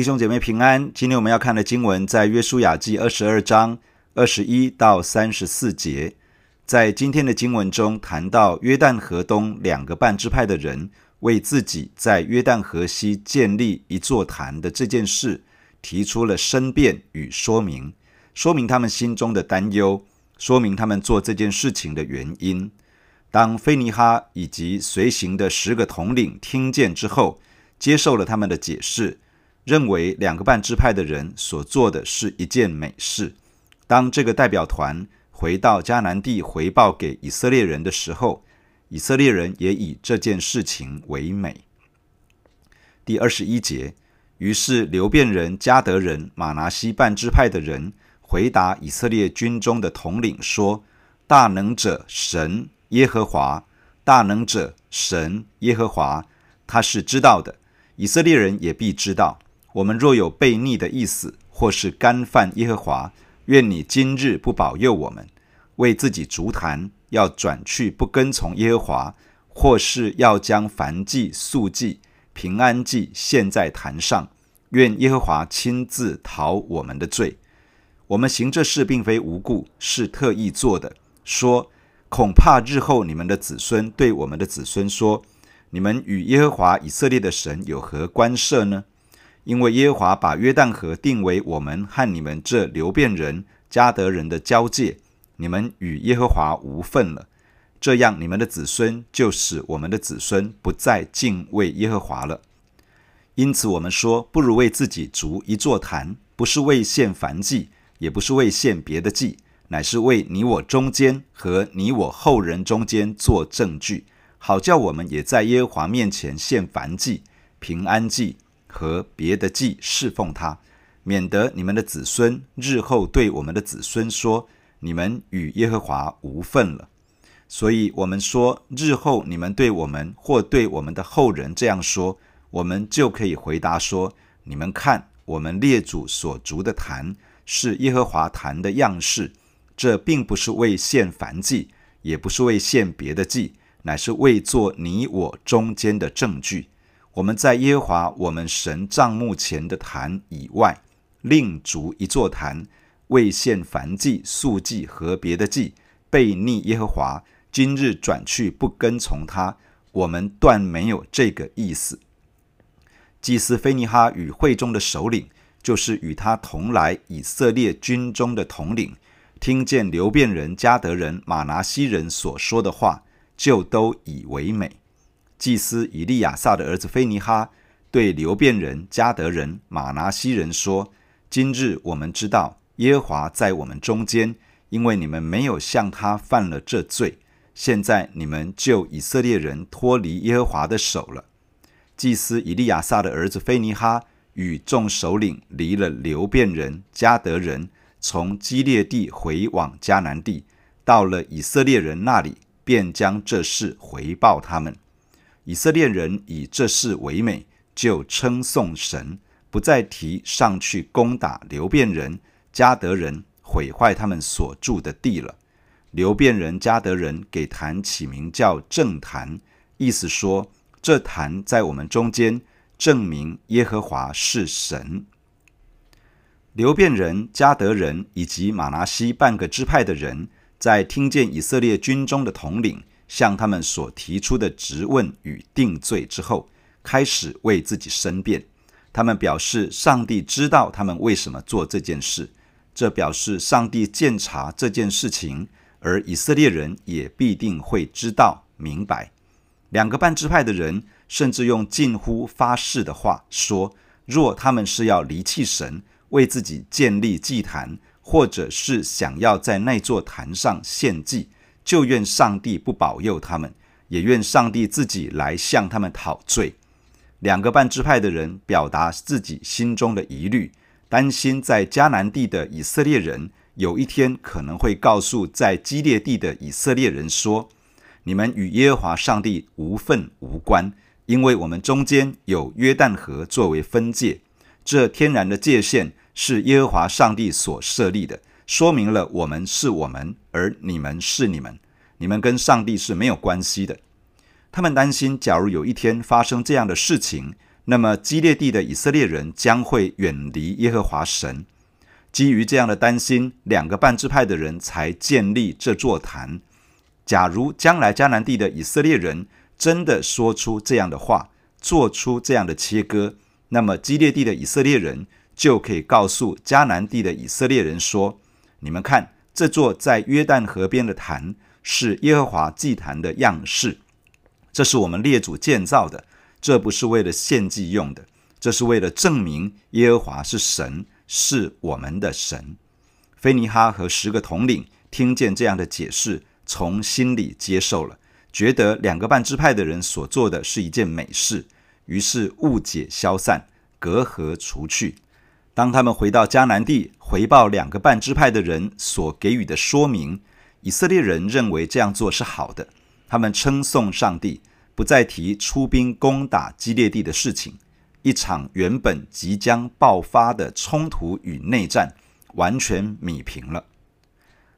弟兄姐妹平安。今天我们要看的经文在约书亚记二十二章二十一到三十四节。在今天的经文中谈到约旦河东两个半支派的人为自己在约旦河西建立一座坛的这件事，提出了申辩与说明，说明他们心中的担忧，说明他们做这件事情的原因。当非尼哈以及随行的十个统领听见之后，接受了他们的解释。认为两个半支派的人所做的是一件美事。当这个代表团回到迦南地回报给以色列人的时候，以色列人也以这件事情为美。第二十一节，于是流便人、迦得人、马拿西半支派的人回答以色列军中的统领说：“大能者神耶和华，大能者神耶和华，他是知道的，以色列人也必知道。”我们若有悖逆的意思，或是干犯耶和华，愿你今日不保佑我们，为自己筑坛，要转去不跟从耶和华，或是要将燔祭、素祭、平安祭献在坛上，愿耶和华亲自讨我们的罪。我们行这事并非无故，是特意做的。说，恐怕日后你们的子孙对我们的子孙说：你们与耶和华以色列的神有何关涉呢？因为耶和华把约旦河定为我们和你们这流便人、加得人的交界，你们与耶和华无分了。这样，你们的子孙就使我们的子孙不再敬畏耶和华了。因此，我们说，不如为自己筑一座坛，不是为献燔祭，也不是为献别的祭，乃是为你我中间和你我后人中间做证据，好叫我们也在耶和华面前献燔祭、平安祭。和别的祭侍奉他，免得你们的子孙日后对我们的子孙说：“你们与耶和华无分了。”所以，我们说，日后你们对我们或对我们的后人这样说，我们就可以回答说：“你们看，我们列祖所逐的坛是耶和华坛的样式，这并不是为献燔祭，也不是为献别的祭，乃是为做你我中间的证据。”我们在耶和华我们神帐幕前的坛以外，另筑一座坛，为献燔祭、素祭和别的祭，悖逆耶和华。今日转去不跟从他，我们断没有这个意思。祭司非尼哈与会中的首领，就是与他同来以色列军中的统领，听见流便人、迦得人、玛拿西人所说的话，就都以为美。祭司以利亚撒的儿子菲尼哈对流便人、迦得人、马拿西人说：“今日我们知道耶和华在我们中间，因为你们没有向他犯了这罪。现在你们救以色列人脱离耶和华的手了。”祭司以利亚撒的儿子菲尼哈与众首领离了流便人、迦得人，从基列地回往迦南地，到了以色列人那里，便将这事回报他们。以色列人以这事为美，就称颂神，不再提上去攻打流便人、迦得人，毁坏他们所住的地了。流便人、迦得人给坛起名叫正坛，意思说这坛在我们中间，证明耶和华是神。流便人、迦得人以及玛拿西半个支派的人，在听见以色列军中的统领。向他们所提出的质问与定罪之后，开始为自己申辩。他们表示，上帝知道他们为什么做这件事，这表示上帝鉴察这件事情，而以色列人也必定会知道明白。两个半支派的人甚至用近乎发誓的话说：若他们是要离弃神，为自己建立祭坛，或者是想要在那座坛上献祭。就愿上帝不保佑他们，也愿上帝自己来向他们讨罪。两个半支派的人表达自己心中的疑虑，担心在迦南地的以色列人有一天可能会告诉在基列地的以色列人说：“你们与耶和华上帝无分无关，因为我们中间有约旦河作为分界，这天然的界限是耶和华上帝所设立的。”说明了我们是我们，而你们是你们，你们跟上帝是没有关系的。他们担心，假如有一天发生这样的事情，那么基列地的以色列人将会远离耶和华神。基于这样的担心，两个半支派的人才建立这座坛。假如将来迦南地的以色列人真的说出这样的话，做出这样的切割，那么基列地的以色列人就可以告诉迦南地的以色列人说：“你们看，这座在约旦河边的坛是耶和华祭坛的样式，这是我们列祖建造的，这不是为了献祭用的，这是为了证明耶和华是神。”是我们的神。菲尼哈和十个统领听见这样的解释，从心里接受了，觉得两个半支派的人所做的是一件美事，于是误解消散，隔阂除去。当他们回到迦南地，回报两个半支派的人所给予的说明，以色列人认为这样做是好的，他们称颂上帝，不再提出兵攻打基列地的事情。一场原本即将爆发的冲突与内战完全弭平了。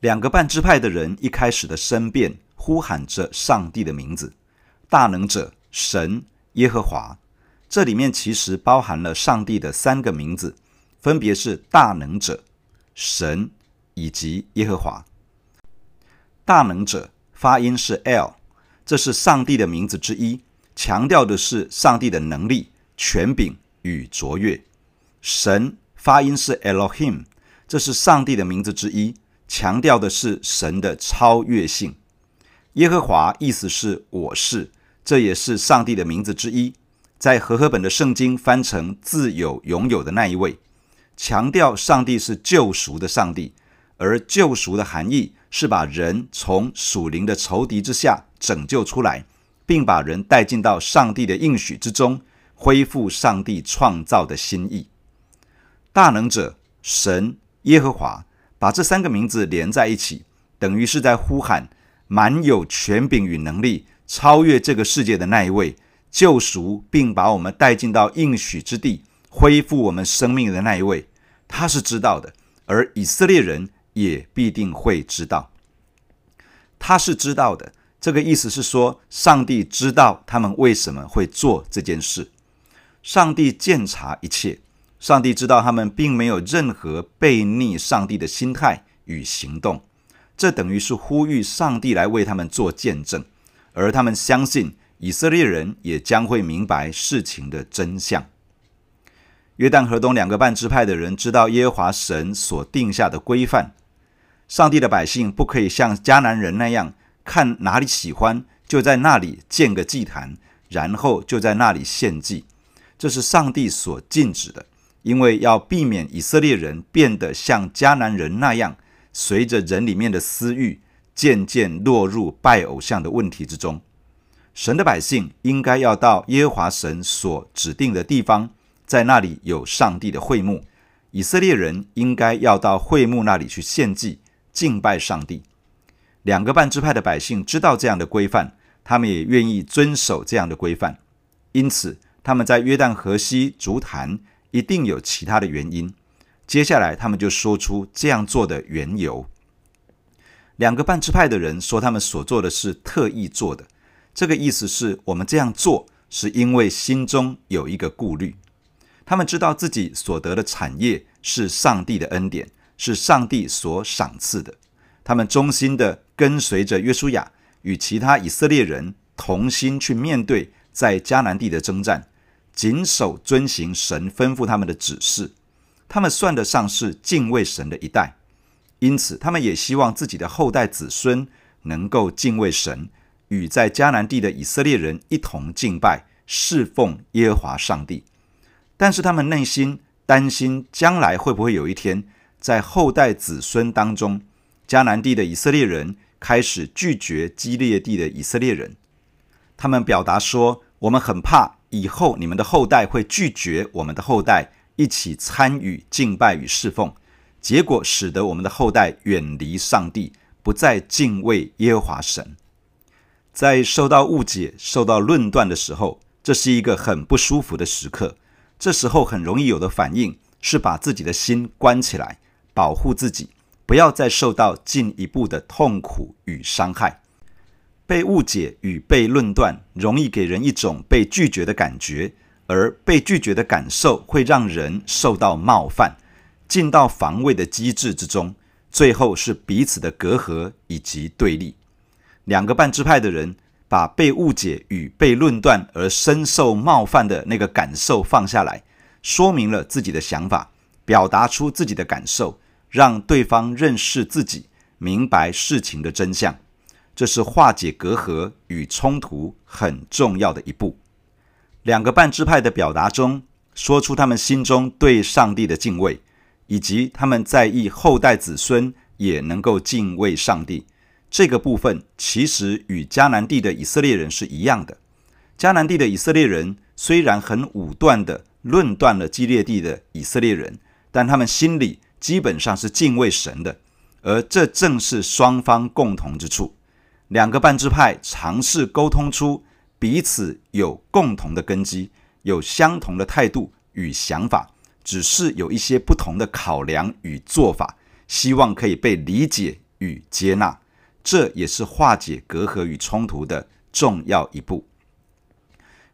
两个半支派的人一开始的申辩，呼喊着上帝的名字：大能者、神、耶和华。这里面其实包含了上帝的三个名字，分别是大能者、神以及耶和华。大能者发音是 L，这是上帝的名字之一，强调的是上帝的能力。权柄与卓越，神发音是 Elohim，这是上帝的名字之一，强调的是神的超越性。耶和华意思是我是，这也是上帝的名字之一，在和合本的圣经翻成自有永有的那一位，强调上帝是救赎的上帝，而救赎的含义是把人从属灵的仇敌之下拯救出来，并把人带进到上帝的应许之中。恢复上帝创造的心意，大能者神耶和华把这三个名字连在一起，等于是在呼喊满有权柄与能力、超越这个世界的那一位，救赎并把我们带进到应许之地、恢复我们生命的那一位，他是知道的，而以色列人也必定会知道，他是知道的。这个意思是说，上帝知道他们为什么会做这件事。上帝鉴察一切，上帝知道他们并没有任何悖逆上帝的心态与行动，这等于是呼吁上帝来为他们做见证，而他们相信以色列人也将会明白事情的真相。约旦河东两个半支派的人知道耶和华神所定下的规范，上帝的百姓不可以像迦南人那样，看哪里喜欢就在那里建个祭坛，然后就在那里献祭。这是上帝所禁止的，因为要避免以色列人变得像迦南人那样，随着人里面的私欲，渐渐落入拜偶像的问题之中。神的百姓应该要到耶和华神所指定的地方，在那里有上帝的会幕。以色列人应该要到会幕那里去献祭、敬拜上帝。两个半支派的百姓知道这样的规范，他们也愿意遵守这样的规范，因此。他们在约旦河西足坛，一定有其他的原因。接下来，他们就说出这样做的缘由。两个半支派的人说，他们所做的是特意做的。这个意思是我们这样做，是因为心中有一个顾虑。他们知道自己所得的产业是上帝的恩典，是上帝所赏赐的。他们忠心的跟随着约书亚与其他以色列人同心去面对在迦南地的征战。谨守遵行神吩咐他们的指示，他们算得上是敬畏神的一代，因此他们也希望自己的后代子孙能够敬畏神，与在迦南地的以色列人一同敬拜侍奉耶和华上帝。但是他们内心担心，将来会不会有一天，在后代子孙当中，迦南地的以色列人开始拒绝基列地的以色列人。他们表达说：“我们很怕。”以后你们的后代会拒绝我们的后代一起参与敬拜与侍奉，结果使得我们的后代远离上帝，不再敬畏耶和华神。在受到误解、受到论断的时候，这是一个很不舒服的时刻。这时候很容易有的反应是把自己的心关起来，保护自己，不要再受到进一步的痛苦与伤害。被误解与被论断，容易给人一种被拒绝的感觉，而被拒绝的感受会让人受到冒犯，进到防卫的机制之中，最后是彼此的隔阂以及对立。两个半支派的人把被误解与被论断而深受冒犯的那个感受放下来，说明了自己的想法，表达出自己的感受，让对方认识自己，明白事情的真相。这是化解隔阂与冲突很重要的一步。两个半支派的表达中，说出他们心中对上帝的敬畏，以及他们在意后代子孙也能够敬畏上帝。这个部分其实与迦南地的以色列人是一样的。迦南地的以色列人虽然很武断地论断了基列地的以色列人，但他们心里基本上是敬畏神的，而这正是双方共同之处。两个半支派尝试沟通出彼此有共同的根基，有相同的态度与想法，只是有一些不同的考量与做法，希望可以被理解与接纳。这也是化解隔阂与冲突的重要一步。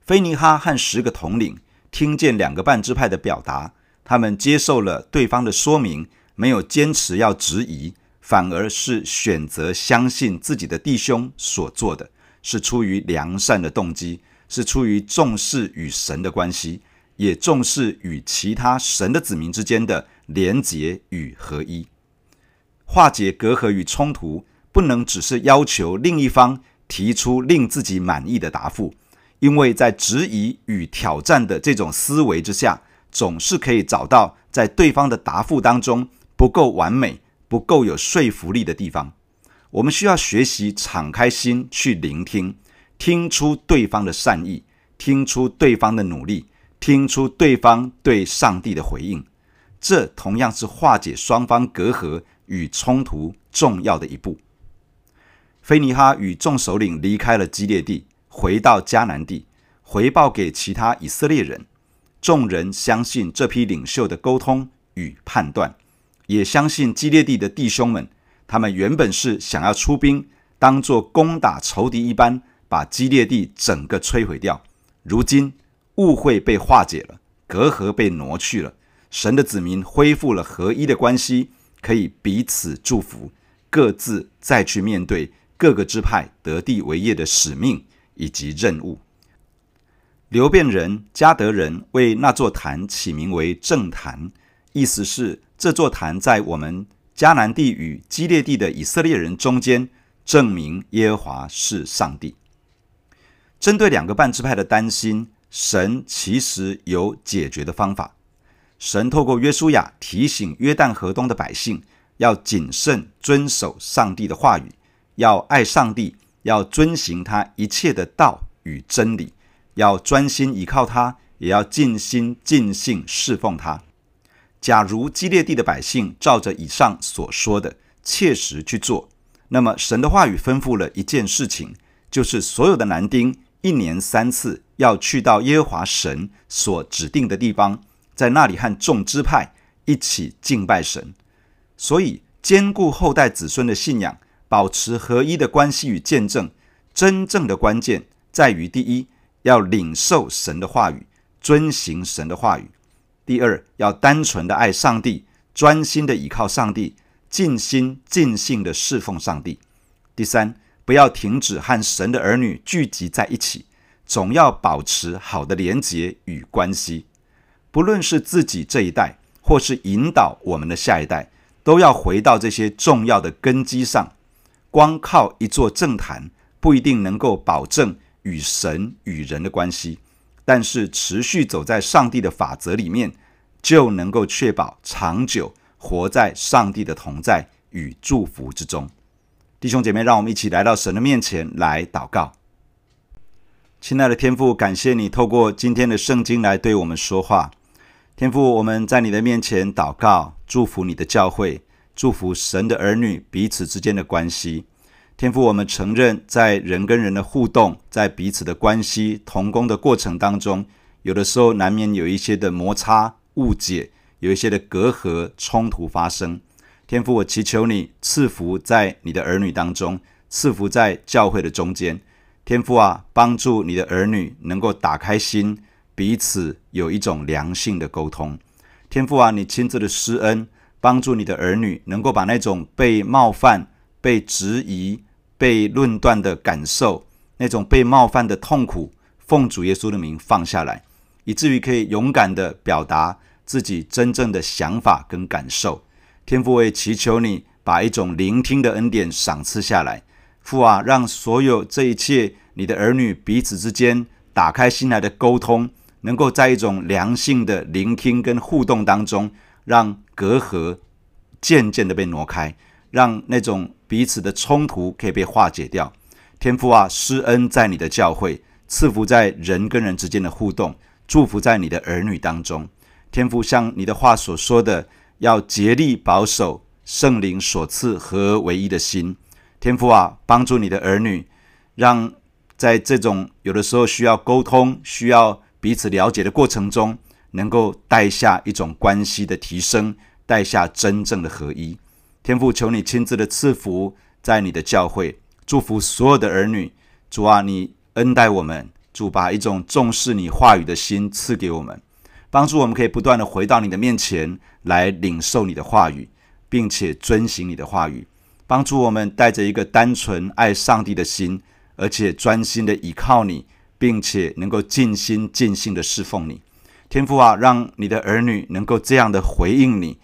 菲尼哈和十个统领听见两个半支派的表达，他们接受了对方的说明，没有坚持要质疑。反而是选择相信自己的弟兄所做的，是出于良善的动机，是出于重视与神的关系，也重视与其他神的子民之间的连结与合一。化解隔阂与冲突，不能只是要求另一方提出令自己满意的答复，因为在质疑与挑战的这种思维之下，总是可以找到在对方的答复当中不够完美。不够有说服力的地方，我们需要学习敞开心去聆听，听出对方的善意，听出对方的努力，听出对方对上帝的回应。这同样是化解双方隔阂与冲突重要的一步。菲尼哈与众首领离开了基列地，回到迦南地，回报给其他以色列人。众人相信这批领袖的沟通与判断。也相信基列地的弟兄们，他们原本是想要出兵，当作攻打仇敌一般，把基列地整个摧毁掉。如今误会被化解了，隔阂被挪去了，神的子民恢复了合一的关系，可以彼此祝福，各自再去面对各个支派得地为业的使命以及任务。流便人、迦得人为那座坛起名为正坛，意思是。这座坛在我们迦南地与基列地的以色列人中间，证明耶和华是上帝。针对两个半支派的担心，神其实有解决的方法。神透过约书亚提醒约旦河东的百姓，要谨慎遵守上帝的话语，要爱上帝，要遵行他一切的道与真理，要专心依靠他，也要尽心尽性侍奉他。假如基列地的百姓照着以上所说的切实去做，那么神的话语吩咐了一件事情，就是所有的男丁一年三次要去到耶和华神所指定的地方，在那里和众支派一起敬拜神。所以，坚固后代子孙的信仰，保持合一的关系与见证，真正的关键在于：第一，要领受神的话语，遵行神的话语。第二，要单纯的爱上帝，专心的倚靠上帝，尽心尽性的侍奉上帝。第三，不要停止和神的儿女聚集在一起，总要保持好的连结与关系。不论是自己这一代，或是引导我们的下一代，都要回到这些重要的根基上。光靠一座政坛，不一定能够保证与神与人的关系。但是持续走在上帝的法则里面，就能够确保长久活在上帝的同在与祝福之中。弟兄姐妹，让我们一起来到神的面前来祷告。亲爱的天父，感谢你透过今天的圣经来对我们说话。天父，我们在你的面前祷告，祝福你的教会，祝福神的儿女彼此之间的关系。天父，我们承认，在人跟人的互动，在彼此的关系、同工的过程当中，有的时候难免有一些的摩擦、误解，有一些的隔阂、冲突发生。天父，我祈求你赐福在你的儿女当中，赐福在教会的中间。天父啊，帮助你的儿女能够打开心，彼此有一种良性的沟通。天父啊，你亲自的施恩，帮助你的儿女能够把那种被冒犯、被质疑、被论断的感受，那种被冒犯的痛苦，奉主耶稣的名放下来，以至于可以勇敢的表达自己真正的想法跟感受。天父，我也祈求你把一种聆听的恩典赏赐下来。父啊，让所有这一切你的儿女彼此之间打开心来的沟通，能够在一种良性的聆听跟互动当中，让隔阂渐渐的被挪开，让那种彼此的冲突可以被化解掉。天父啊，施恩在你的教会，赐福在人跟人之间的互动，祝福在你的儿女当中。天父像你的话所说的，要竭力保守圣灵所赐和唯一的心。天父啊，帮助你的儿女，让在这种有的时候需要沟通、需要彼此了解的过程中，能够带下一种关系的提升，带下真正的合一。天父，求你亲自的赐福在你的教会，祝福所有的儿女。主啊，你恩待我们，主把一种重视你话语的心赐给我们，帮助我们可以不断的回到你的面前来领受你的话语，并且遵行你的话语。帮助我们带着一个单纯爱上帝的心，而且专心的倚靠你，并且能够尽心尽性的侍奉你。天父啊，让你的儿女能够这样的回应你。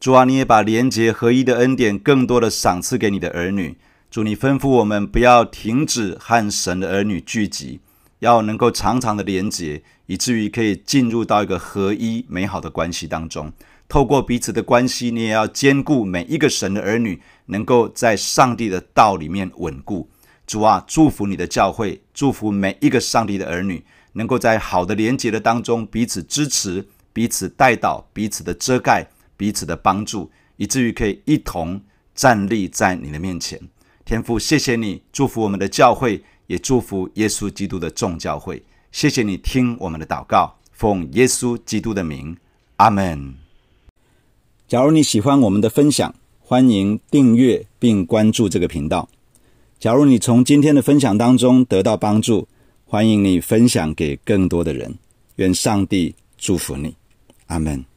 主啊，你也把廉洁合一的恩典更多的赏赐给你的儿女。主，你吩咐我们不要停止和神的儿女聚集，要能够常常的连结，以至于可以进入到一个合一美好的关系当中。透过彼此的关系，你也要兼顾每一个神的儿女，能够在上帝的道里面稳固。主啊，祝福你的教会，祝福每一个上帝的儿女，能够在好的连结的当中彼此支持、彼此代祷、彼此的遮盖、彼此的帮助，以至于可以一同站立在你的面前。天父，谢谢你祝福我们的教会，也祝福耶稣基督的众教会。谢谢你听我们的祷告，奉耶稣基督的名，阿门。假如你喜欢我们的分享，欢迎订阅并关注这个频道。假如你从今天的分享当中得到帮助，欢迎你分享给更多的人。愿上帝祝福你，阿门。